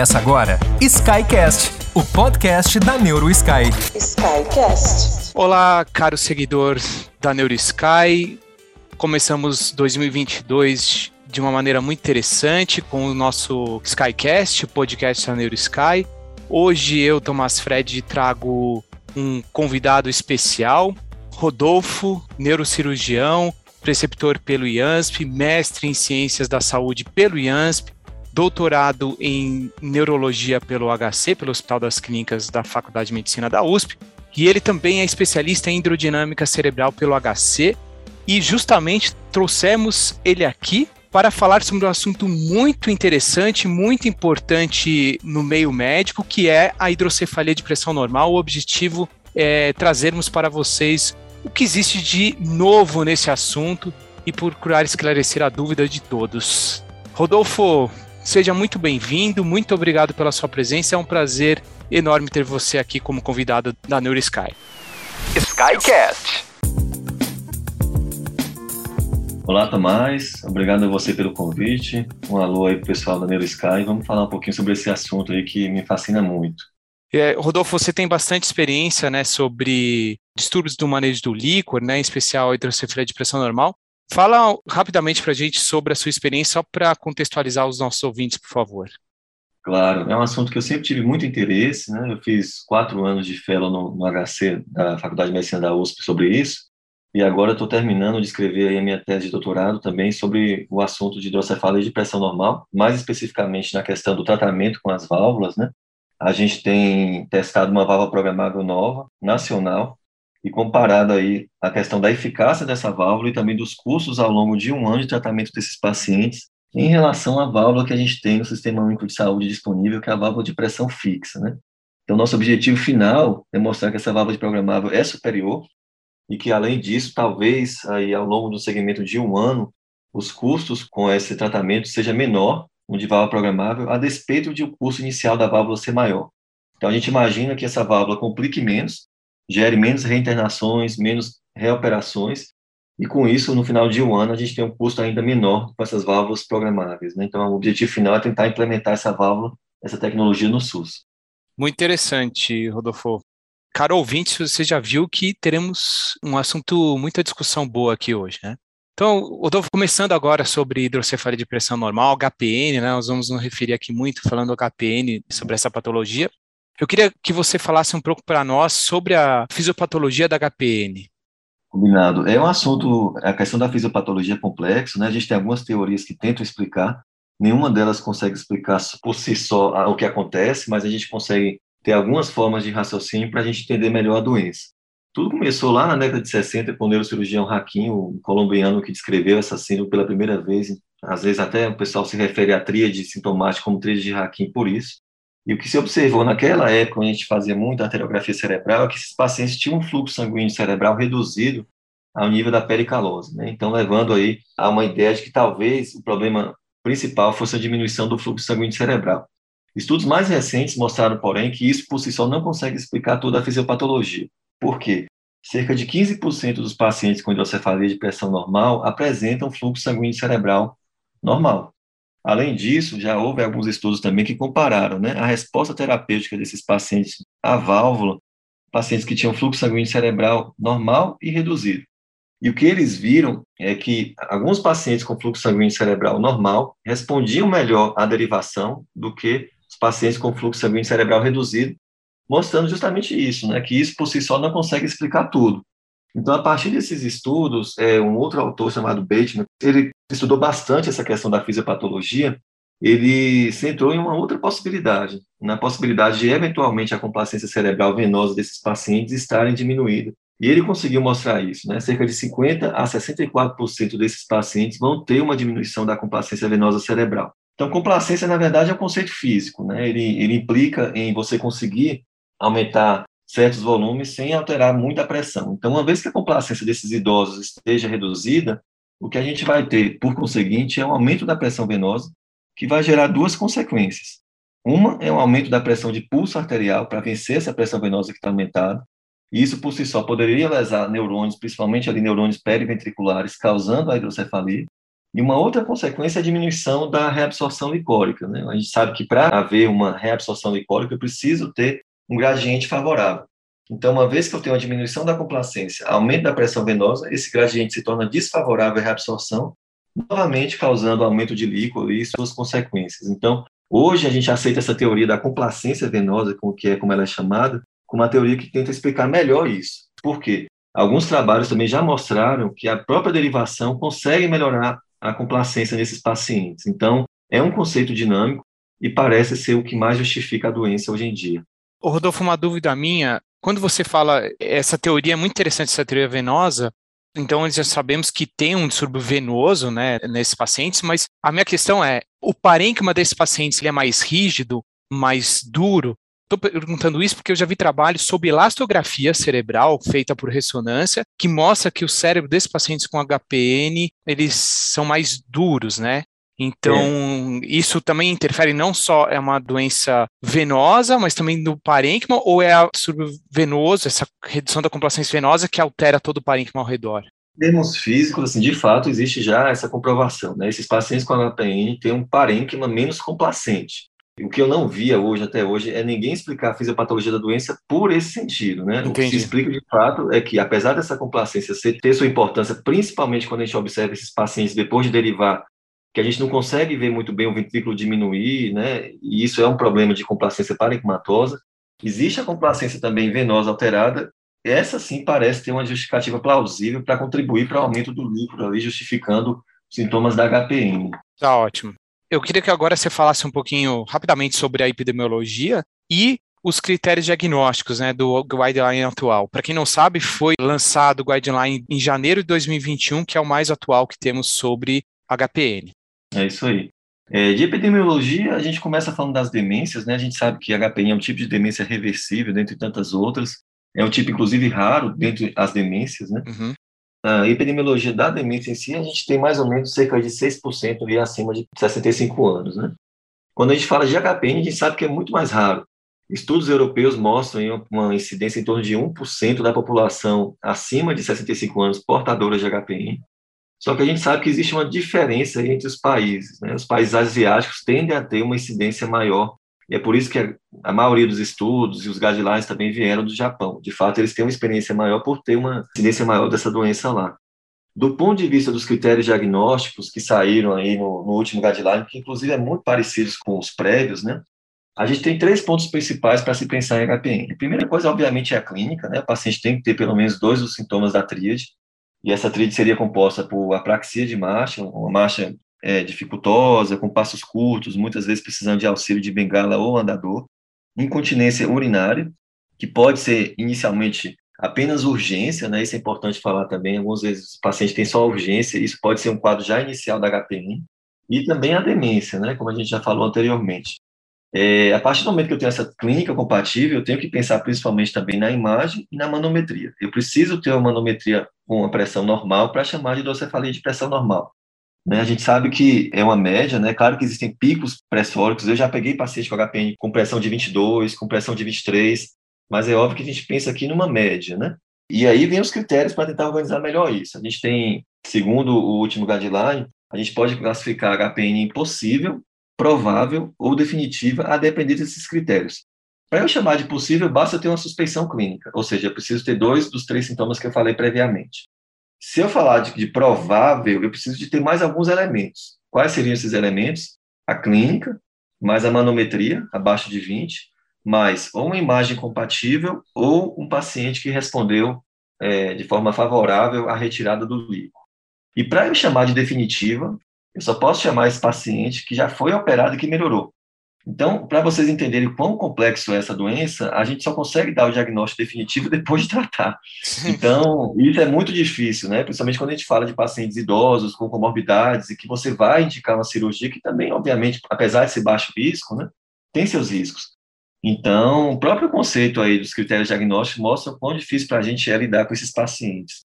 Começa agora Skycast, o podcast da NeuroSky. Skycast. Olá, caro seguidor da NeuroSky. Começamos 2022 de uma maneira muito interessante com o nosso Skycast, o podcast da NeuroSky. Hoje eu, Tomás Fred, trago um convidado especial, Rodolfo, neurocirurgião, preceptor pelo IANSP, mestre em ciências da saúde pelo IANSP, doutorado em neurologia pelo HC, pelo Hospital das Clínicas da Faculdade de Medicina da USP, e ele também é especialista em hidrodinâmica cerebral pelo HC, e justamente trouxemos ele aqui para falar sobre um assunto muito interessante, muito importante no meio médico, que é a hidrocefalia de pressão normal. O objetivo é trazermos para vocês o que existe de novo nesse assunto e procurar esclarecer a dúvida de todos. Rodolfo, Seja muito bem-vindo, muito obrigado pela sua presença. É um prazer enorme ter você aqui como convidado da NeuroSky. Skycast. Olá, Tomás. Obrigado a você pelo convite. Um alô aí pro pessoal da NeuroSky. Vamos falar um pouquinho sobre esse assunto aí que me fascina muito. É, Rodolfo, você tem bastante experiência né, sobre distúrbios do manejo do líquor, né, em especial a hidrocefalia de pressão normal. Fala rapidamente para a gente sobre a sua experiência, só para contextualizar os nossos ouvintes, por favor. Claro, é um assunto que eu sempre tive muito interesse, né? Eu fiz quatro anos de fellow no, no HC da Faculdade de Medicina da USP sobre isso, e agora estou terminando de escrever a minha tese de doutorado também sobre o assunto de hidrocefalia de pressão normal, mais especificamente na questão do tratamento com as válvulas, né? A gente tem testado uma válvula programável nova, nacional, e comparado aí a questão da eficácia dessa válvula e também dos custos ao longo de um ano de tratamento desses pacientes em relação à válvula que a gente tem no Sistema Único de Saúde disponível, que é a válvula de pressão fixa, né? Então, nosso objetivo final é mostrar que essa válvula de programável é superior e que, além disso, talvez, aí, ao longo do segmento de um ano, os custos com esse tratamento seja menor, um de válvula programável, a despeito de o custo inicial da válvula ser maior. Então, a gente imagina que essa válvula complique menos gere menos reinternações, menos reoperações, e com isso, no final de um ano, a gente tem um custo ainda menor com essas válvulas programáveis. Né? Então, o objetivo final é tentar implementar essa válvula, essa tecnologia no SUS. Muito interessante, Rodolfo. Caro ouvinte, você já viu que teremos um assunto, muita discussão boa aqui hoje, né? Então, Rodolfo, começando agora sobre hidrocefalia de pressão normal, HPN, né? Nós vamos nos referir aqui muito falando HPN sobre essa patologia. Eu queria que você falasse um pouco para nós sobre a fisiopatologia da HPN. Combinado. É um assunto, a questão da fisiopatologia é complexo, né? A gente tem algumas teorias que tentam explicar, nenhuma delas consegue explicar por si só o que acontece, mas a gente consegue ter algumas formas de raciocínio para a gente entender melhor a doença. Tudo começou lá na década de 60 com o neurocirurgião Hakim, o colombiano que descreveu essa síndrome pela primeira vez. Às vezes até o pessoal se refere à tríade sintomática como tríade de Hakim por isso. E o que se observou naquela época, quando a gente fazia muita arteriografia cerebral, é que esses pacientes tinham um fluxo sanguíneo cerebral reduzido ao nível da pericalose, né? Então, levando aí a uma ideia de que talvez o problema principal fosse a diminuição do fluxo sanguíneo cerebral. Estudos mais recentes mostraram, porém, que isso por si só não consegue explicar toda a fisiopatologia. Por quê? Cerca de 15% dos pacientes com hidrocefalia de pressão normal apresentam fluxo sanguíneo cerebral normal. Além disso, já houve alguns estudos também que compararam né, a resposta terapêutica desses pacientes à válvula, pacientes que tinham fluxo sanguíneo cerebral normal e reduzido. E o que eles viram é que alguns pacientes com fluxo sanguíneo cerebral normal respondiam melhor à derivação do que os pacientes com fluxo sanguíneo cerebral reduzido, mostrando justamente isso, né, que isso por si só não consegue explicar tudo. Então, a partir desses estudos, é, um outro autor chamado Bateman, ele estudou bastante essa questão da fisiopatologia, ele centrou em uma outra possibilidade, na possibilidade de, eventualmente, a complacência cerebral venosa desses pacientes estarem diminuída. E ele conseguiu mostrar isso, né? Cerca de 50 a 64% desses pacientes vão ter uma diminuição da complacência venosa cerebral. Então, complacência, na verdade, é um conceito físico, né? Ele, ele implica em você conseguir aumentar certos volumes sem alterar muito a pressão. Então, uma vez que a complacência desses idosos esteja reduzida, o que a gente vai ter, por conseguinte, é um aumento da pressão venosa, que vai gerar duas consequências. Uma é um aumento da pressão de pulso arterial para vencer essa pressão venosa que está aumentada, e isso por si só poderia lesar neurônios, principalmente ali neurônios periventriculares, causando a hidrocefalia. E uma outra consequência é a diminuição da reabsorção licórica. Né? A gente sabe que para haver uma reabsorção licórica, eu preciso ter um gradiente favorável. Então, uma vez que eu tenho uma diminuição da complacência, aumento da pressão venosa, esse gradiente se torna desfavorável à reabsorção, novamente causando aumento de líquido e suas consequências. Então, hoje a gente aceita essa teoria da complacência venosa, como que é como ela é chamada, como uma teoria que tenta explicar melhor isso. Por quê? Alguns trabalhos também já mostraram que a própria derivação consegue melhorar a complacência nesses pacientes. Então, é um conceito dinâmico e parece ser o que mais justifica a doença hoje em dia. Rodolfo, uma dúvida minha, quando você fala, essa teoria é muito interessante, essa teoria venosa, então já sabemos que tem um distúrbio venoso, né, nesses pacientes, mas a minha questão é, o parênquima desses pacientes ele é mais rígido, mais duro? Estou perguntando isso porque eu já vi trabalhos sobre elastografia cerebral feita por ressonância, que mostra que o cérebro desses pacientes com HPN, eles são mais duros, né? Então, é. isso também interfere não só é uma doença venosa, mas também no parênquima, ou é o distúrbio venoso, essa redução da complacência venosa que altera todo o parênquima ao redor? Em termos físicos, assim, de fato, existe já essa comprovação. Né? Esses pacientes com HPN têm um parênquima menos complacente. O que eu não via hoje, até hoje, é ninguém explicar a fisiopatologia da doença por esse sentido, né? Entendi. O que se explica de fato é que, apesar dessa complacência ter sua importância, principalmente quando a gente observa esses pacientes depois de derivar que a gente não consegue ver muito bem o ventrículo diminuir, né? E isso é um problema de complacência parenquimatosa. Existe a complacência também venosa alterada. Essa sim parece ter uma justificativa plausível para contribuir para o aumento do líquido ali, justificando sintomas da HPN. Tá ótimo. Eu queria que agora você falasse um pouquinho rapidamente sobre a epidemiologia e os critérios diagnósticos né, do guideline atual. Para quem não sabe, foi lançado o guideline em janeiro de 2021, que é o mais atual que temos sobre HPN. É isso aí. É, de epidemiologia, a gente começa falando das demências, né? A gente sabe que HPN é um tipo de demência reversível, dentre tantas outras. É um tipo, inclusive, raro dentre as demências, né? Uhum. A epidemiologia da demência em si, a gente tem mais ou menos cerca de 6% ali acima de 65 anos, né? Quando a gente fala de HPN, a gente sabe que é muito mais raro. Estudos europeus mostram uma incidência em torno de 1% da população acima de 65 anos portadora de HPN. Só que a gente sabe que existe uma diferença entre os países. Né? Os países asiáticos tendem a ter uma incidência maior, e é por isso que a, a maioria dos estudos e os guidelines também vieram do Japão. De fato, eles têm uma experiência maior por ter uma incidência maior dessa doença lá. Do ponto de vista dos critérios diagnósticos que saíram aí no, no último guideline, que inclusive é muito parecidos com os prévios, né? A gente tem três pontos principais para se pensar em HPN. A primeira coisa, obviamente, é a clínica, né? O paciente tem que ter pelo menos dois dos sintomas da tríade e essa tríade seria composta por apraxia de marcha, uma marcha é, dificultosa, com passos curtos, muitas vezes precisando de auxílio de bengala ou andador, incontinência urinária, que pode ser inicialmente apenas urgência, né? Isso é importante falar também. Algumas vezes o paciente tem só urgência, isso pode ser um quadro já inicial da HPN, e também a demência, né? Como a gente já falou anteriormente. É, a partir do momento que eu tenho essa clínica compatível, eu tenho que pensar principalmente também na imagem e na manometria. Eu preciso ter uma manometria com uma pressão normal para chamar de hidrocefalia de pressão normal. Né? A gente sabe que é uma média, né? Claro que existem picos pressóricos. Eu já peguei paciente com HPN com pressão de 22, com pressão de 23, mas é óbvio que a gente pensa aqui numa média, né? E aí vem os critérios para tentar organizar melhor isso. A gente tem, segundo o último guideline, a gente pode classificar HPN impossível, provável ou definitiva, a depender desses critérios. Para eu chamar de possível, basta ter uma suspeição clínica, ou seja, eu preciso ter dois dos três sintomas que eu falei previamente. Se eu falar de, de provável, eu preciso de ter mais alguns elementos. Quais seriam esses elementos? A clínica, mais a manometria, abaixo de 20, mais ou uma imagem compatível ou um paciente que respondeu é, de forma favorável à retirada do líquido. E para eu chamar de definitiva, eu só posso chamar esse paciente que já foi operado e que melhorou. Então, para vocês entenderem quão complexo é essa doença, a gente só consegue dar o diagnóstico definitivo depois de tratar. Então, isso é muito difícil, né? Principalmente quando a gente fala de pacientes idosos com comorbidades e que você vai indicar uma cirurgia que também, obviamente, apesar de ser baixo risco, né, tem seus riscos. Então, o próprio conceito aí dos critérios diagnósticos mostra o quão difícil para a gente é lidar com esses pacientes.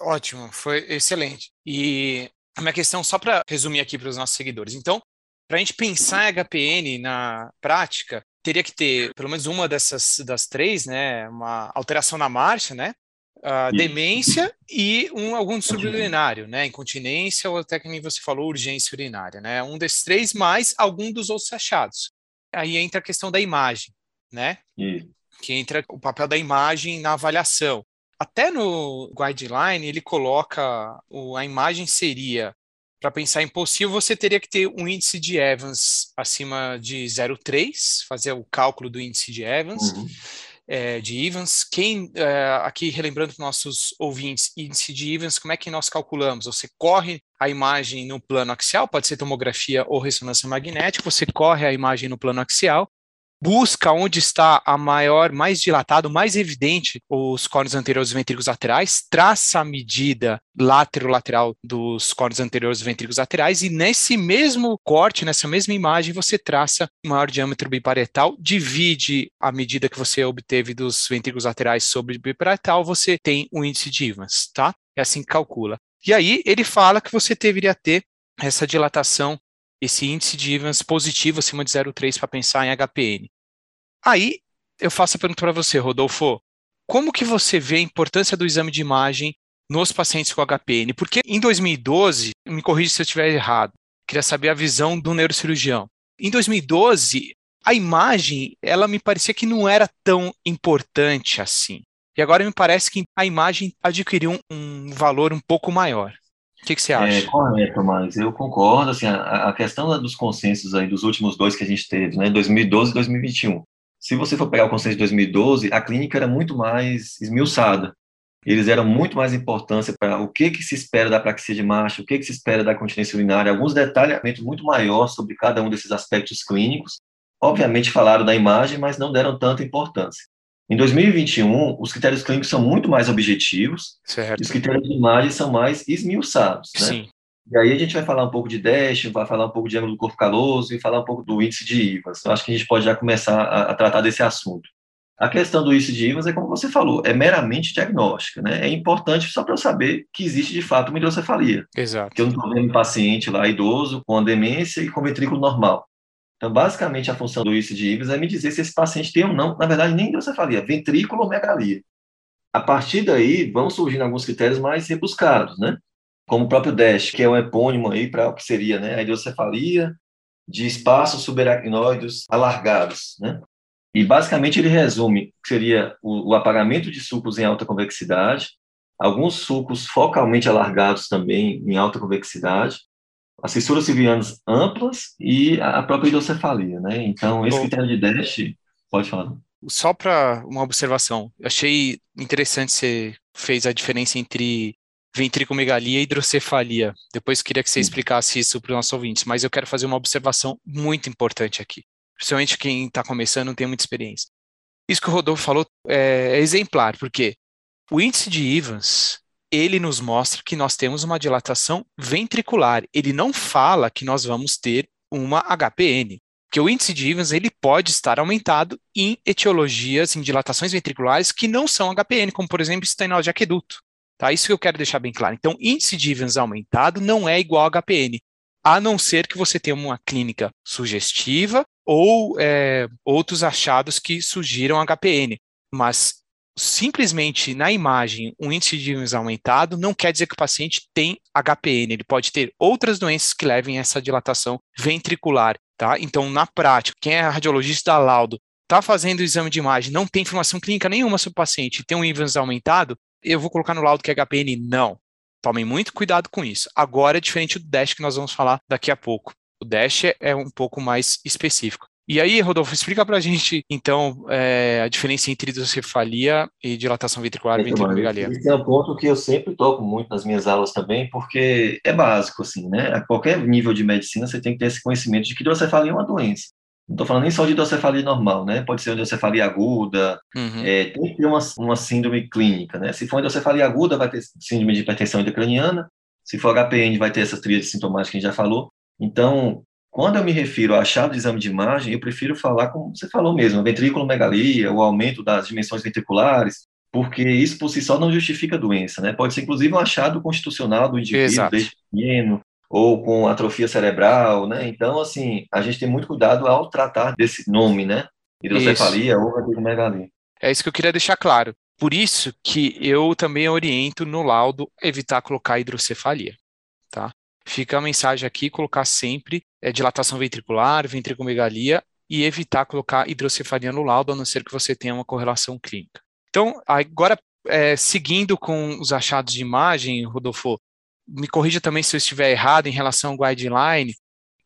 Ótimo, foi excelente. E a minha questão, só para resumir aqui para os nossos seguidores. Então, para a gente pensar em HPN na prática, teria que ter pelo menos uma dessas das três, né? Uma alteração na marcha, né? uh, demência e um, algum distúrbio urinário, né? Incontinência ou até que nem você falou, urgência urinária, né? Um desses três, mais algum dos outros achados. Aí entra a questão da imagem, né? Que entra o papel da imagem na avaliação. Até no guideline ele coloca o, a imagem seria para pensar em possível, você teria que ter um índice de Evans acima de 0,3, fazer o cálculo do índice de Evans. Uhum é, de Evans. Quem, é, aqui relembrando para nossos ouvintes, índice de Evans, como é que nós calculamos? Você corre a imagem no plano axial, pode ser tomografia ou ressonância magnética, você corre a imagem no plano axial, busca onde está a maior, mais dilatado, mais evidente os córneos anteriores ventrículos laterais, traça a medida lateral dos córneos anteriores ventrículos laterais e nesse mesmo corte, nessa mesma imagem, você traça o maior diâmetro biparietal, divide a medida que você obteve dos ventrículos laterais sobre o biparietal, você tem o índice de Evans, tá? É assim que calcula. E aí ele fala que você deveria ter essa dilatação esse índice de Evans positivo acima de 0,3 para pensar em HPN. Aí eu faço a pergunta para você, Rodolfo. Como que você vê a importância do exame de imagem nos pacientes com HPN? Porque em 2012, me corrija se eu estiver errado, queria saber a visão do neurocirurgião. Em 2012, a imagem, ela me parecia que não era tão importante assim. E agora me parece que a imagem adquiriu um, um valor um pouco maior. Que, que, você acha? É correto, mas eu concordo. Assim, a, a, questão dos consensos aí dos últimos dois que a gente teve, né, 2012 e 2021. Se você for pegar o consenso de 2012, a clínica era muito mais esmiuçada. Eles eram muito mais importância para o que, que se espera da praxia de marcha, o que, que se espera da continência urinária, alguns detalhamentos muito maiores sobre cada um desses aspectos clínicos. Obviamente falaram da imagem, mas não deram tanta importância. Em 2021, os critérios clínicos são muito mais objetivos, certo. os critérios de imagem são mais esmiuçados. Né? Sim. E aí a gente vai falar um pouco de DASH, vai falar um pouco de ângulo do corpo caloso e falar um pouco do índice de IVAS. Eu acho que a gente pode já começar a, a tratar desse assunto. A questão do índice de IVAS é como você falou, é meramente diagnóstica, né? É importante só para eu saber que existe de fato uma hidrocefalia. Exato. Que eu não estou vendo um paciente lá idoso com demência e com ventrículo normal. Então, basicamente, a função do índice de IVAS é me dizer se esse paciente tem ou não, na verdade, nem hidrocefalia, ventrículo ou megalia. A partir daí, vão surgindo alguns critérios mais rebuscados, né? Como o próprio DASH, que é um epônimo aí para o que seria né, a hidrocefalia de espaços subaracnoides alargados, né? E basicamente ele resume que seria o, o, apagamento de sucos em alta convexidade, alguns sucos focalmente alargados também em alta convexidade, as fissuras civianas amplas e a própria hidrocefalia, né? Então, esse critério de Dash, pode falar. Só para uma observação, eu achei interessante você fez a diferença entre ventricomegalia e hidrocefalia. Depois queria que você explicasse isso para os nossos ouvintes, mas eu quero fazer uma observação muito importante aqui, principalmente quem está começando não tem muita experiência. Isso que o Rodolfo falou é, é exemplar, porque o índice de Evans ele nos mostra que nós temos uma dilatação ventricular. Ele não fala que nós vamos ter uma HPN, porque o índice de Evans ele pode estar aumentado em etiologias, em dilatações ventriculares que não são HPN, como por exemplo estenose de aqueduto. Tá? Isso que eu quero deixar bem claro. Então, índice de Evans aumentado não é igual a HPN, a não ser que você tenha uma clínica sugestiva ou é, outros achados que surgiram HPN. Mas simplesmente na imagem um índice de Evans aumentado não quer dizer que o paciente tem HPN, ele pode ter outras doenças que levem a essa dilatação ventricular, tá? Então, na prática, quem é radiologista da laudo, está fazendo o exame de imagem, não tem informação clínica nenhuma sobre o paciente, tem um Evans aumentado, eu vou colocar no laudo que é HPN? Não. Tomem muito cuidado com isso. Agora é diferente do DASH que nós vamos falar daqui a pouco. O DASH é um pouco mais específico. E aí, Rodolfo, explica pra gente, então, é, a diferença entre hidrocefalia e dilatação ventricular e ventriculomegalia. Esse é um ponto que eu sempre toco muito nas minhas aulas também, porque é básico, assim, né? A qualquer nível de medicina, você tem que ter esse conhecimento de que hidrocefalia é uma doença. Não estou falando nem só de hidrocefalia normal, né? Pode ser hidrocefalia aguda, uhum. é, tem que ter uma, uma síndrome clínica, né? Se for hidrocefalia aguda, vai ter síndrome de hipertensão intracraniana, se for HPN, vai ter essas tríades sintomáticas que a gente já falou. Então, quando eu me refiro a achado de exame de imagem, eu prefiro falar como você falou mesmo, ventriculomegalia, o aumento das dimensões ventriculares, porque isso por si só não justifica a doença, né? Pode ser inclusive um achado constitucional do indivíduo Exato. desde pequeno, ou com atrofia cerebral, né? Então, assim, a gente tem muito cuidado ao tratar desse nome, né? Hidrocefalia isso. ou ventriculomegalia. É isso que eu queria deixar claro. Por isso que eu também oriento no laudo evitar colocar hidrocefalia, tá? Fica a mensagem aqui, colocar sempre é, dilatação ventricular, ventriculomegalia e evitar colocar hidrocefalia no laudo, a não ser que você tenha uma correlação clínica. Então, agora, é, seguindo com os achados de imagem, Rodolfo, me corrija também se eu estiver errado em relação ao guideline,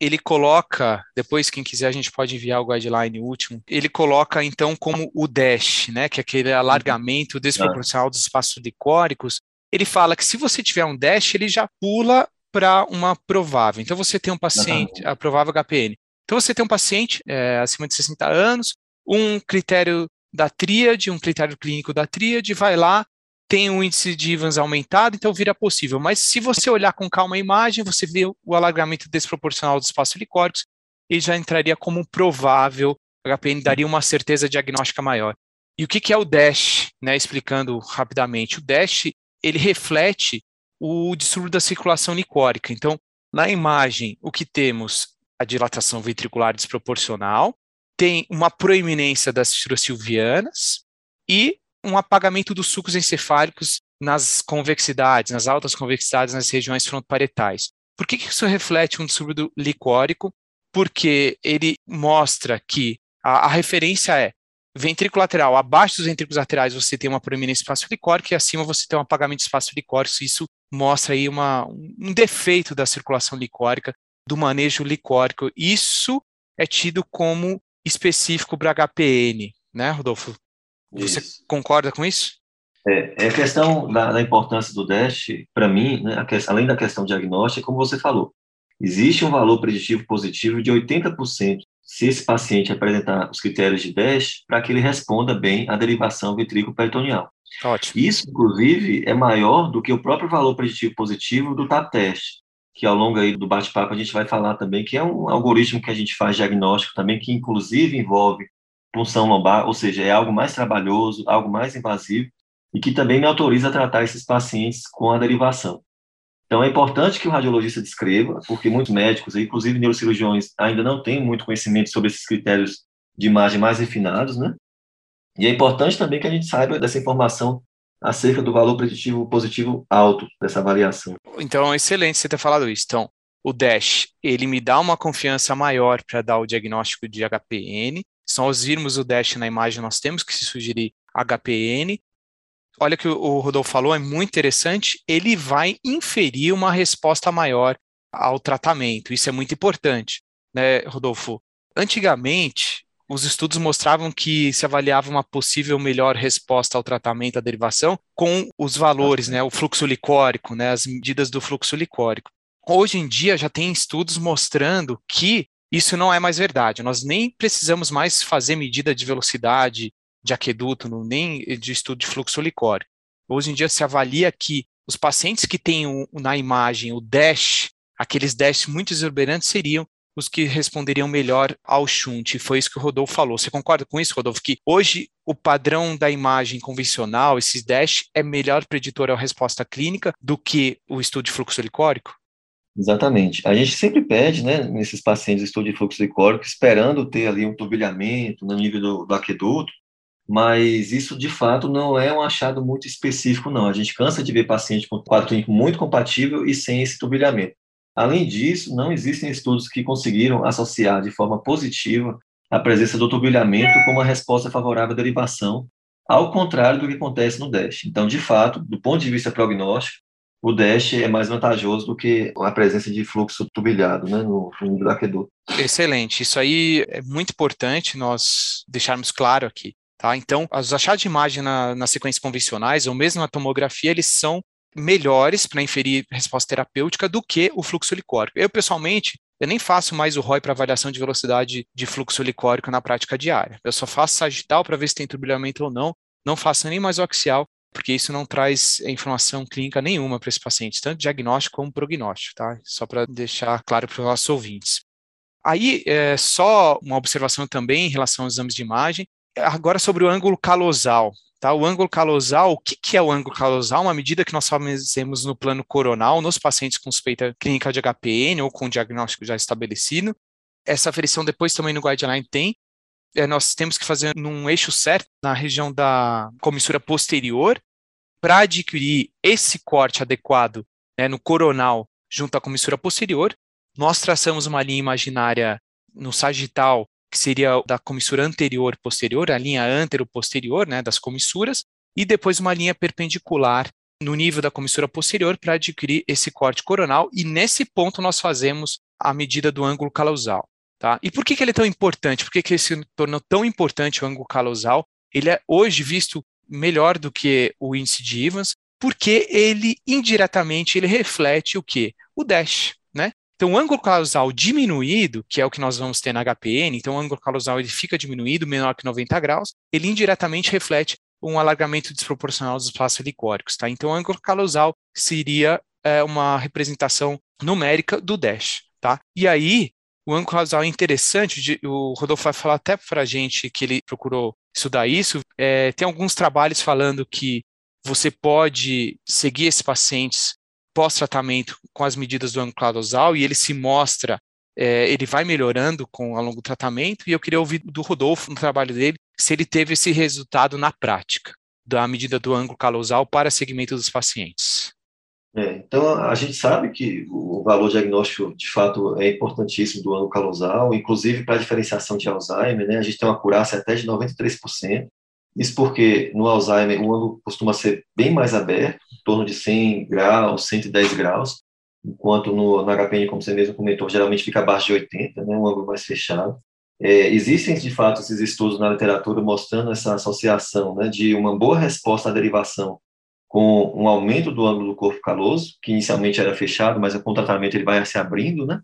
ele coloca, depois quem quiser a gente pode enviar o guideline último, ele coloca então como o DASH, né, que é aquele alargamento desproporcional dos espaços licóricos, ele fala que se você tiver um DASH, ele já pula para uma provável. Então você tem um paciente, a provável HPN. Então você tem um paciente é, acima de 60 anos, um critério da tríade, um critério clínico da tríade, vai lá, tem um índice de Evans aumentado, então vira possível. Mas se você olhar com calma a imagem, você vê o alargamento desproporcional dos espaços licóricos, e já entraria como provável, HPN daria uma certeza diagnóstica maior. E o que, que é o DASH, né, explicando rapidamente? O DASH, ele reflete o distúrbio da circulação licórica. Então, na imagem, o que temos? A dilatação ventricular desproporcional, tem uma proeminência das tirosilvianas e um apagamento dos sucos encefálicos nas convexidades, nas altas convexidades, nas regiões frontoparietais. Por que, que isso reflete um distúrbio licórico? Porque ele mostra que a, a referência é ventrículo lateral, abaixo dos ventrículos laterais você tem uma proeminência espaço licórico e acima você tem um apagamento de espaço licórico, isso mostra aí uma, um defeito da circulação licórica, do manejo licórico. Isso é tido como específico para HPN, né, Rodolfo? Você isso. concorda com isso? É, é a questão da, da importância do DASH, para mim, né, além da questão diagnóstica, como você falou, existe um valor preditivo positivo de 80% se esse paciente apresentar os critérios de DASH para que ele responda bem à derivação vitrículo-peritoneal. Ótimo. Isso, inclusive, é maior do que o próprio valor preditivo positivo do TAP test, que ao longo aí do bate-papo a gente vai falar também, que é um algoritmo que a gente faz diagnóstico também, que inclusive envolve punção lombar, ou seja, é algo mais trabalhoso, algo mais invasivo, e que também me autoriza a tratar esses pacientes com a derivação. Então, é importante que o radiologista descreva, porque muitos médicos, inclusive neurocirurgiões, ainda não têm muito conhecimento sobre esses critérios de imagem mais refinados, né? E é importante também que a gente saiba dessa informação acerca do valor preditivo positivo alto dessa avaliação. Então, excelente você ter falado isso. Então, o DASH, ele me dá uma confiança maior para dar o diagnóstico de HPN. Se nós virmos o DASH na imagem, nós temos que se sugerir HPN. Olha que o Rodolfo falou, é muito interessante. Ele vai inferir uma resposta maior ao tratamento. Isso é muito importante, né, Rodolfo? Antigamente, os estudos mostravam que se avaliava uma possível melhor resposta ao tratamento, à derivação, com os valores, né, o fluxo licórico, né, as medidas do fluxo licórico. Hoje em dia já tem estudos mostrando que isso não é mais verdade. Nós nem precisamos mais fazer medida de velocidade de aqueduto, nem de estudo de fluxo licórico. Hoje em dia se avalia que os pacientes que têm na imagem o DASH, aqueles DASH muito exorbitantes, seriam os que responderiam melhor ao shunt. Foi isso que o Rodolfo falou. Você concorda com isso, Rodolfo? Que hoje o padrão da imagem convencional, esses DASH, é melhor preditor à resposta clínica do que o estudo de fluxo licórico? Exatamente. A gente sempre pede, né, nesses pacientes estudo de fluxo licórico, esperando ter ali um turbilhamento no nível do, do aqueduto, mas isso de fato não é um achado muito específico, não. A gente cansa de ver paciente com quadro clínico muito compatível e sem esse turbilhamento. Além disso, não existem estudos que conseguiram associar de forma positiva a presença do turbilhamento com uma resposta favorável à derivação, ao contrário do que acontece no DASH. Então, de fato, do ponto de vista prognóstico, o DASH é mais vantajoso do que a presença de fluxo turbilhado né, no do aqueduto. Excelente. Isso aí é muito importante nós deixarmos claro aqui. Tá? Então, os achados de imagem na, nas sequências convencionais, ou mesmo na tomografia, eles são melhores para inferir resposta terapêutica do que o fluxo licórico. Eu, pessoalmente, eu nem faço mais o ROI para avaliação de velocidade de fluxo licórico na prática diária. Eu só faço sagital para ver se tem turbilhamento ou não, não faço nem mais o axial, porque isso não traz informação clínica nenhuma para esse paciente, tanto diagnóstico como prognóstico, tá? Só para deixar claro para os nossos ouvintes. Aí, é, só uma observação também em relação aos exames de imagem, agora sobre o ângulo calosal. Tá? O ângulo calosal, o que, que é o ângulo calosal? Uma medida que nós fazemos no plano coronal nos pacientes com suspeita clínica de HPN ou com diagnóstico já estabelecido. Essa aferição depois também no guideline tem. é, nós temos que fazer num eixo certo, na região da comissura posterior, para adquirir esse corte adequado né, no coronal junto à comissura posterior. Nós traçamos uma linha imaginária no sagital, que seria da comissura anterior posterior, a linha antero-posterior né, das comissuras, e depois uma linha perpendicular no nível da comissura posterior para adquirir esse corte coronal, e nesse ponto nós fazemos a medida do ângulo calousal. Tá? E por que, que ele é tão importante? Por que, que ele se tornou tão importante o ângulo calousal? Ele é hoje visto melhor do que o índice de Evans, porque ele indiretamente ele reflete o que? O dash, né? Então, o ângulo calousal diminuído, que é o que nós vamos ter na HPN, então o ângulo calousal ele fica diminuído, menor que 90 graus, ele indiretamente reflete um alargamento desproporcional dos espaços helicóricos, tá? Então, o ângulo calousal seria é, uma representação numérica do dash, tá? E aí, o ângulo causal é interessante, o Rodolfo vai falar até para a gente que ele procurou estudar isso. É, tem alguns trabalhos falando que você pode seguir esses pacientes pós-tratamento com as medidas do ângulo causal e ele se mostra, é, ele vai melhorando com ao longo do tratamento. E eu queria ouvir do Rodolfo, no trabalho dele, se ele teve esse resultado na prática da medida do ângulo calosal para segmento dos pacientes. É, então, a gente sabe que o valor diagnóstico, de fato, é importantíssimo do ângulo calosal, inclusive para a diferenciação de Alzheimer, né? A gente tem uma acurácia até de 93%. Isso porque no Alzheimer o ângulo costuma ser bem mais aberto, em torno de 100 graus, 110 graus, enquanto no, no HPN, como você mesmo comentou, geralmente fica abaixo de 80, né? Um ângulo mais fechado. É, existem, de fato, esses estudos na literatura mostrando essa associação né, de uma boa resposta à derivação com um aumento do ângulo do corpo caloso, que inicialmente era fechado, mas com o tratamento ele vai se abrindo, né?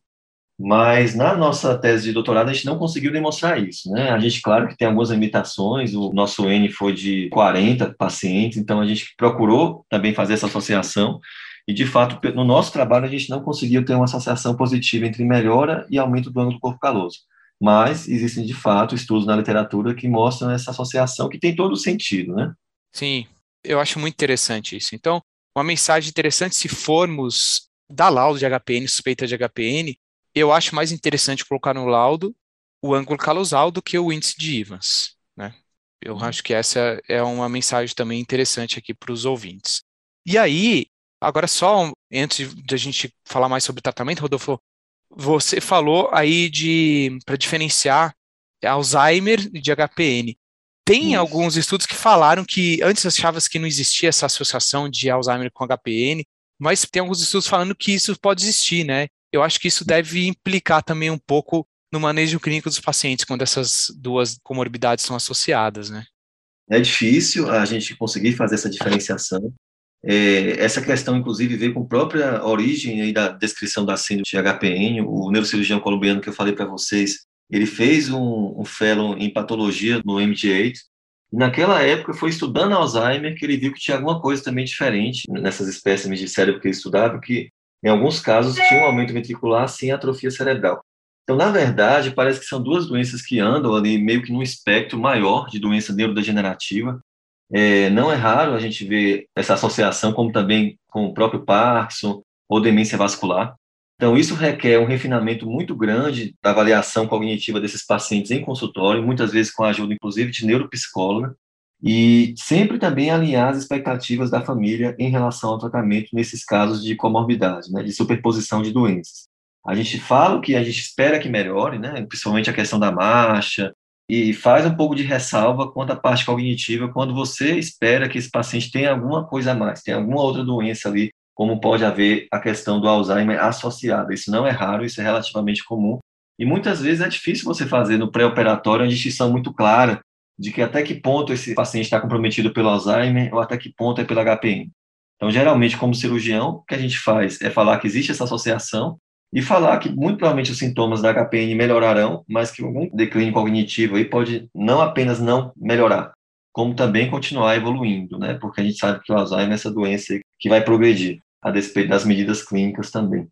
Mas na nossa tese de doutorado a gente não conseguiu demonstrar isso, né? A gente, claro que tem algumas limitações, o nosso N foi de 40 pacientes, então a gente procurou também fazer essa associação, e de fato, no nosso trabalho a gente não conseguiu ter uma associação positiva entre melhora e aumento do ângulo do corpo caloso. Mas existem de fato estudos na literatura que mostram essa associação que tem todo sentido, né? Sim, eu acho muito interessante isso. Então, uma mensagem interessante, se formos dar laudo de HPN, suspeita de HPN, eu acho mais interessante colocar no laudo o ângulo calosal do que o índice de Evans, né? Eu uhum. acho que essa é uma mensagem também interessante aqui para os ouvintes. E aí, agora só antes de a gente falar mais sobre tratamento, Rodolfo, você falou aí de para diferenciar Alzheimer de HPN. Tem Isso. alguns estudos que falaram que antes achava que não existia essa associação de Alzheimer com HPN, mas tem alguns estudos falando que isso pode existir, né? Eu acho que isso deve implicar também um pouco no manejo clínico dos pacientes quando essas duas comorbidades são associadas, né? É difícil a gente conseguir fazer essa diferenciação. É, essa questão, inclusive, veio com a própria origem aí da descrição da síndrome de HPN. O neurocirurgião colombiano que eu falei para vocês, ele fez um, um fellow em patologia no MD8. E naquela época, foi estudando Alzheimer que ele viu que tinha alguma coisa também diferente nessas espécimes de cérebro que ele estudava, que em alguns casos tinha um aumento ventricular sem atrofia cerebral. Então, na verdade, parece que são duas doenças que andam ali meio que num espectro maior de doença neurodegenerativa. É, não é raro a gente ver essa associação, como também com o próprio Parkinson ou demência vascular. Então, isso requer um refinamento muito grande da avaliação cognitiva desses pacientes em consultório, muitas vezes com a ajuda, inclusive, de neuropsicóloga, e sempre também alinhar as expectativas da família em relação ao tratamento nesses casos de comorbidade, né, de superposição de doenças. A gente fala que a gente espera que melhore, né, principalmente a questão da marcha, e faz um pouco de ressalva quanto à parte cognitiva, quando você espera que esse paciente tenha alguma coisa a mais, tenha alguma outra doença ali como pode haver a questão do Alzheimer associada. Isso não é raro, isso é relativamente comum. E muitas vezes é difícil você fazer no pré-operatório uma distinção muito clara de que até que ponto esse paciente está comprometido pelo Alzheimer ou até que ponto é pelo HPM. Então, geralmente, como cirurgião, o que a gente faz é falar que existe essa associação e falar que muito provavelmente os sintomas da HPN melhorarão, mas que algum declínio cognitivo aí pode não apenas não melhorar, como também continuar evoluindo, né? Porque a gente sabe que o Alzheimer é essa doença que vai progredir a despeito das medidas clínicas também.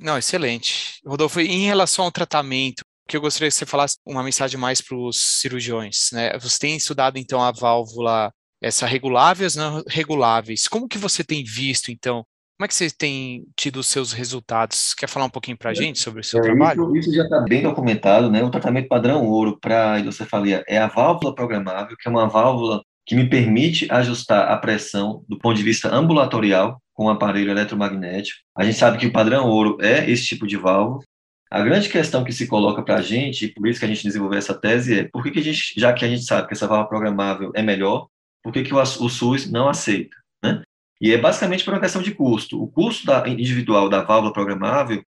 Não, excelente. Rodolfo, em relação ao tratamento, que eu gostaria que você falasse uma mensagem mais para os cirurgiões, né? Você tem estudado então a válvula essa regulável as não reguláveis. Como que você tem visto então Como é que você tem tido os seus resultados? Quer falar um pouquinho para a gente sobre o seu é, trabalho? Isso, isso já está bem documentado, né? O tratamento padrão ouro para hidrocefalia é a válvula programável, que é uma válvula que me permite ajustar a pressão do ponto de vista ambulatorial com o aparelho eletromagnético. A gente sabe que o padrão ouro é esse tipo de válvula. A grande questão que se coloca para a gente, por isso que a gente desenvolveu essa tese, é por que, que a gente, já que a gente sabe que essa válvula programável é melhor, por que, que o, o SUS não aceita? Né? E é basicamente por uma questão de custo. O custo da, individual da válvula programável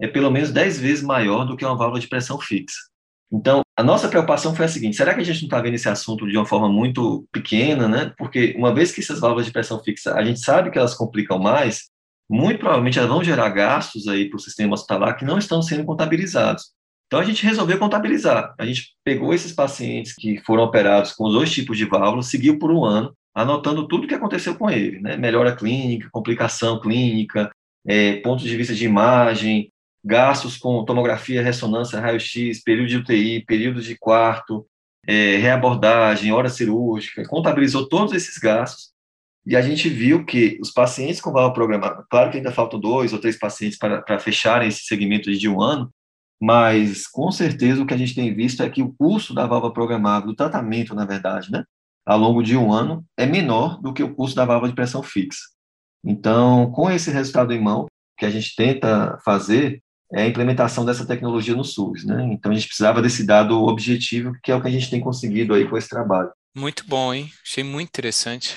é pelo menos 10 vezes maior do que uma válvula de pressão fixa. Então, a nossa preocupação foi a seguinte: será que a gente não está vendo esse assunto de uma forma muito pequena, né? Porque uma vez que essas válvulas de pressão fixa, a gente sabe que elas complicam mais, muito provavelmente elas vão gerar gastos aí para o sistema hospitalar que não estão sendo contabilizados. Então a gente resolveu contabilizar. A gente pegou esses pacientes que foram operados com os dois tipos de válvulas, seguiu por um ano, anotando tudo o que aconteceu com ele, né? Melhora clínica, complicação clínica, é, pontos de vista de imagem, gastos com tomografia, ressonância, raio-x, período de UTI, período de quarto, é, reabordagem, hora cirúrgica, contabilizou todos esses gastos e a gente viu que os pacientes com válvula programada, claro que ainda faltam dois ou três pacientes para, para fecharem esse segmento de um ano, mas com certeza o que a gente tem visto é que o custo da válvula programável, do tratamento, na verdade, né, ao longo de um ano, é menor do que o custo da válvula de pressão fixa. Então, com esse resultado em mão, que a gente tenta fazer, é a implementação dessa tecnologia no SUS, né? Então a gente precisava desse dado objetivo, que é o que a gente tem conseguido aí com esse trabalho. Muito bom, hein? Achei muito interessante.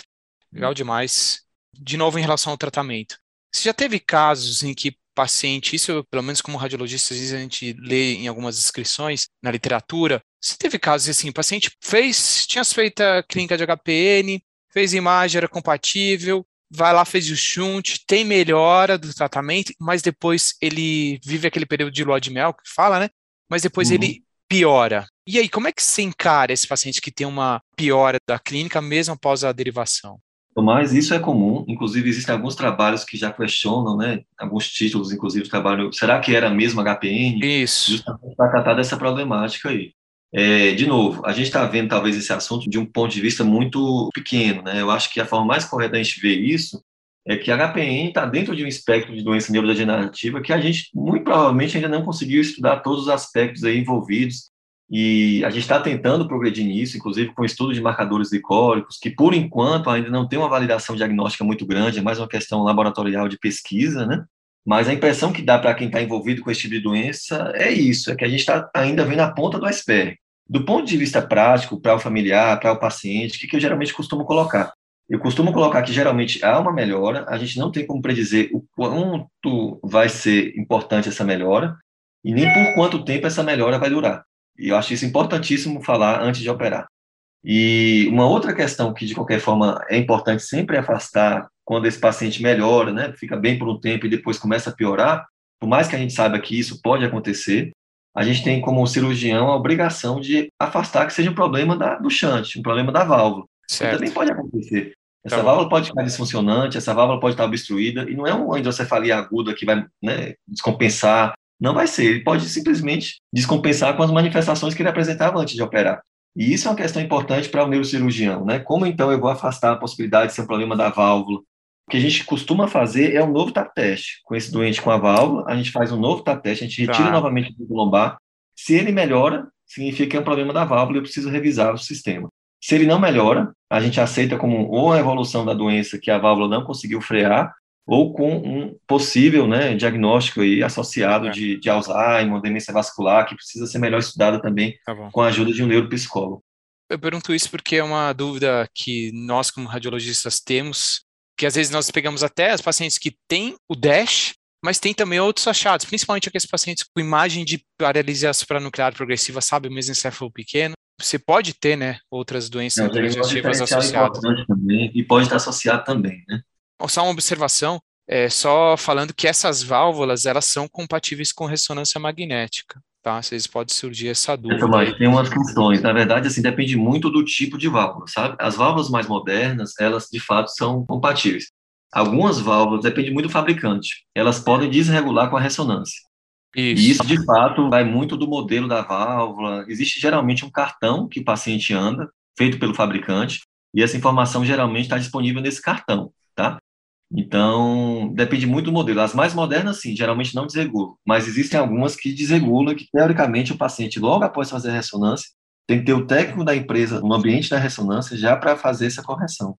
Legal demais. De novo, em relação ao tratamento. Você já teve casos em que paciente, isso pelo menos como radiologista, às vezes a gente lê em algumas descrições na literatura, você teve casos assim, paciente fez, tinha feito a clínica de HPN, fez imagem, era compatível, vai lá, fez o shunt, tem melhora do tratamento, mas depois ele vive aquele período de lua de mel, que fala, né? Mas depois uhum. ele piora. E aí, como é que você encara esse paciente que tem uma piora da clínica mesmo após a derivação? Mas isso é comum, inclusive existem alguns trabalhos que já questionam, né, alguns títulos, inclusive, trabalho, será que era mesmo HPN? Isso. Justamente para tratar dessa problemática aí. É, de novo, a gente está vendo talvez esse assunto de um ponto de vista muito pequeno, né? Eu acho que a forma mais correta da gente ver isso é que a HPN está dentro de um espectro de doença neurodegenerativa que a gente muito provavelmente ainda não conseguiu estudar todos os aspectos aí envolvidos e a gente está tentando progredir nisso, inclusive com estudo de marcadores glicólicos, que por enquanto ainda não tem uma validação diagnóstica muito grande, é mais uma questão laboratorial de pesquisa, né? Mas a impressão que dá para quem está envolvido com esse tipo de doença é isso, é que a gente está ainda vendo a ponta do iceberg. Do ponto de vista prático, para o familiar, para o paciente, o que, que eu geralmente costumo colocar? Eu costumo colocar que geralmente há uma melhora, a gente não tem como predizer o quanto vai ser importante essa melhora e nem por quanto tempo essa melhora vai durar. E eu acho isso importantíssimo falar antes de operar. E uma outra questão que, de qualquer forma, é importante sempre afastar quando esse paciente melhora, né, fica bem por um tempo e depois começa a piorar, por mais que a gente saiba que isso pode acontecer, a gente tem como cirurgião a obrigação de afastar que seja um problema da, do shunt, um problema da válvula. Certo. também pode acontecer. Essa tá válvula pode ficar disfuncionante, essa válvula pode estar obstruída, e não é uma hidrocefalia aguda que vai né, descompensar, não vai ser. Ele pode simplesmente descompensar com as manifestações que ele apresentava antes de operar. E isso é uma questão importante para o neurocirurgião, né? Como então eu vou afastar a possibilidade de ser um problema da válvula, o que a gente costuma fazer é um novo TAP teste. Com esse doente com a válvula, a gente faz um novo TAP teste, a gente retira tá. novamente o lombar. Se ele melhora, significa que é um problema da válvula e eu preciso revisar o sistema. Se ele não melhora, a gente aceita como ou a evolução da doença que a válvula não conseguiu frear, ou com um possível né, diagnóstico aí associado é. de, de Alzheimer, demência vascular, que precisa ser melhor estudada também tá com a ajuda de um neuropsicólogo. Eu pergunto isso porque é uma dúvida que nós, como radiologistas, temos que às vezes nós pegamos até os pacientes que têm o DASH, mas tem também outros achados, principalmente aqueles pacientes com imagem de paralisia supranuclear progressiva, sabe, o mesencéfalo pequeno. Você pode ter, né, outras doenças Não, associadas. Também, e pode estar associado também, né? Só uma observação, é, só falando que essas válvulas, elas são compatíveis com ressonância magnética tá? Às vezes pode surgir essa dúvida. Mas tem umas questões, na verdade, assim, depende muito do tipo de válvula, sabe? As válvulas mais modernas, elas de fato são compatíveis. Algumas válvulas, depende muito do fabricante, elas podem desregular com a ressonância. Isso. E isso, de fato, vai muito do modelo da válvula. Existe geralmente um cartão que o paciente anda, feito pelo fabricante, e essa informação geralmente está disponível nesse cartão, tá? Então, depende muito do modelo. As mais modernas, sim, geralmente não desregulam, mas existem algumas que desregulam, que teoricamente o paciente, logo após fazer a ressonância, tem que ter o técnico da empresa no ambiente da ressonância já para fazer essa correção.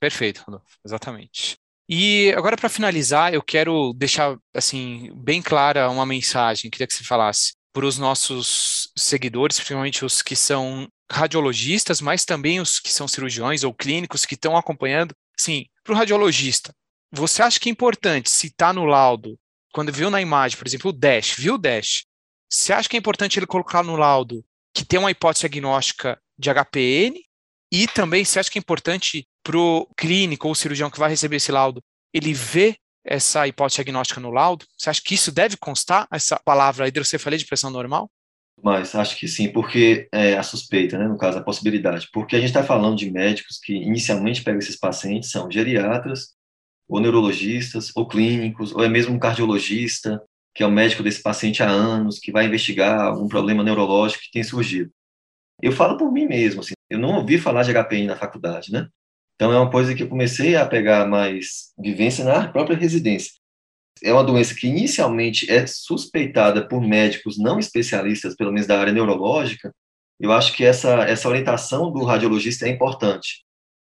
Perfeito, Rodolfo, exatamente. E agora, para finalizar, eu quero deixar assim bem clara uma mensagem, queria que você falasse para os nossos seguidores, principalmente os que são radiologistas, mas também os que são cirurgiões ou clínicos que estão acompanhando. Sim, para o radiologista, você acha que é importante citar no laudo, quando viu na imagem, por exemplo, o DASH, viu o DASH, você acha que é importante ele colocar no laudo que tem uma hipótese agnóstica de HPN? E também você acha que é importante para o clínico ou cirurgião que vai receber esse laudo, ele ver essa hipótese agnóstica no laudo? Você acha que isso deve constar, essa palavra hidrocefalia de pressão normal? Mas acho que sim, porque é a suspeita, né, no caso, a possibilidade. Porque a gente está falando de médicos que inicialmente pegam esses pacientes, são geriatras, ou neurologistas, ou clínicos, ou é mesmo um cardiologista, que é o médico desse paciente há anos, que vai investigar algum problema neurológico que tem surgido. Eu falo por mim mesmo, assim, eu não ouvi falar de HPI na faculdade, né? Então é uma coisa que eu comecei a pegar mais vivência na própria residência. É uma doença que inicialmente é suspeitada por médicos não especialistas, pelo menos da área neurológica. Eu acho que essa essa orientação do radiologista é importante,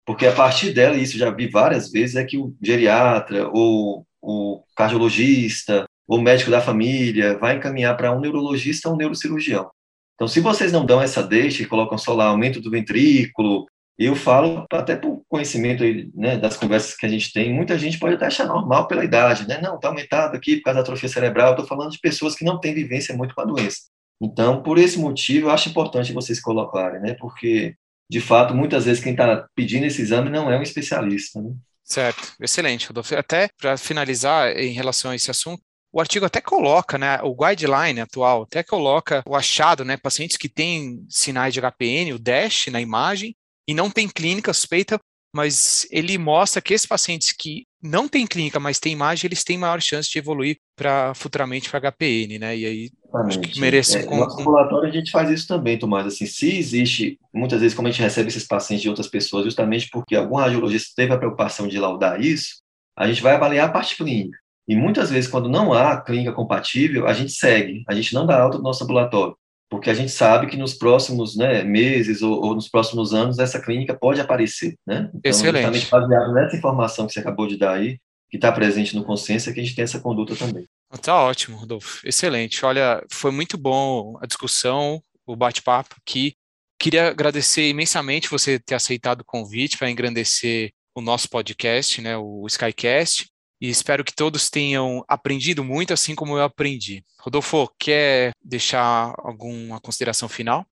porque a partir dela, isso já vi várias vezes, é que o geriatra ou o cardiologista ou médico da família vai encaminhar para um neurologista ou um neurocirurgião. Então, se vocês não dão essa deixa e colocam só lá aumento do ventrículo, eu falo até por conhecimento né, das conversas que a gente tem, muita gente pode até achar normal pela idade, né? Não, está aumentado aqui por causa da atrofia cerebral. Estou falando de pessoas que não têm vivência muito com a doença. Então, por esse motivo, eu acho importante vocês colocarem, né? Porque, de fato, muitas vezes quem está pedindo esse exame não é um especialista, né? Certo, excelente, Rodolfo. Até para finalizar em relação a esse assunto, o artigo até coloca, né, o guideline atual até coloca o achado, né, pacientes que têm sinais de HPN, o DASH na imagem, e não tem clínica suspeita, mas ele mostra que esses pacientes que não têm clínica, mas têm imagem, eles têm maior chance de evoluir para futuramente para HPN, né? E aí acho que merece. É, um... No ambulatório a gente faz isso também, Tomás. Assim, se existe, muitas vezes, como a gente recebe esses pacientes de outras pessoas, justamente porque algum radiologista teve a preocupação de laudar isso, a gente vai avaliar a parte clínica. E muitas vezes, quando não há clínica compatível, a gente segue, a gente não dá alta do nosso ambulatório, porque a gente sabe que nos próximos né, meses ou, ou, nos próximos anos essa clínica pode aparecer. Né? Então, Excelente. justamente baseado nessa informação que você acabou de dar aí, que está presente no consciência, que a gente tem essa conduta também. Tá ótimo, Rodolfo. Excelente. Olha, foi muito bom a discussão, o bate-papo aqui. Queria agradecer imensamente você ter aceitado o convite para engrandecer o nosso podcast, né, o Skycast e espero que todos tenham aprendido muito, assim como eu aprendi. Rodolfo, quer deixar alguma consideração final?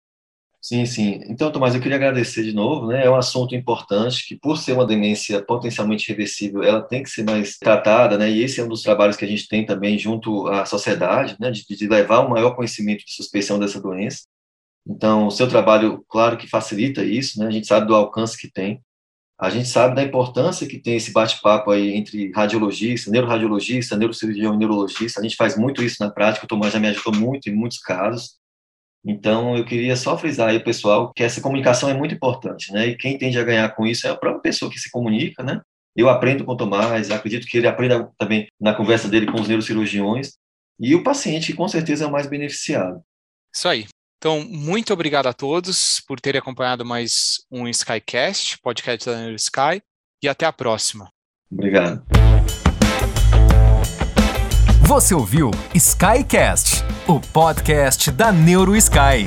Sim, sim. Então, Tomás, eu queria agradecer de novo, né? É um assunto importante que, por ser uma demência potencialmente reversível, ela tem que ser mais tratada, né? E esse é um dos trabalhos que a gente tem também junto à sociedade, né? De, de levar um maior conhecimento de suspeição dessa doença. Então, o seu trabalho, claro que facilita isso, né? A gente sabe do alcance que tem. A gente sabe da importância que tem esse bate-papo aí entre radiologista, neuroradiologista, neurocirurgião neurologista. A gente faz muito isso na prática, o Tomás já me ajudou muito em muitos casos. Então, eu queria só frisar aí, pessoal, que essa comunicação é muito importante, né? E quem tende a ganhar com isso é a própria pessoa que se comunica, né? Eu aprendo com o Tomás, acredito que ele aprenda também na conversa dele com os neurocirurgiões, e o paciente, com certeza, é o mais beneficiado. Isso aí. Então, muito obrigado a todos por terem acompanhado mais um Skycast, podcast da Neuro Sky, e até a próxima. Obrigado. Você ouviu Skycast, o podcast da Neuro Sky.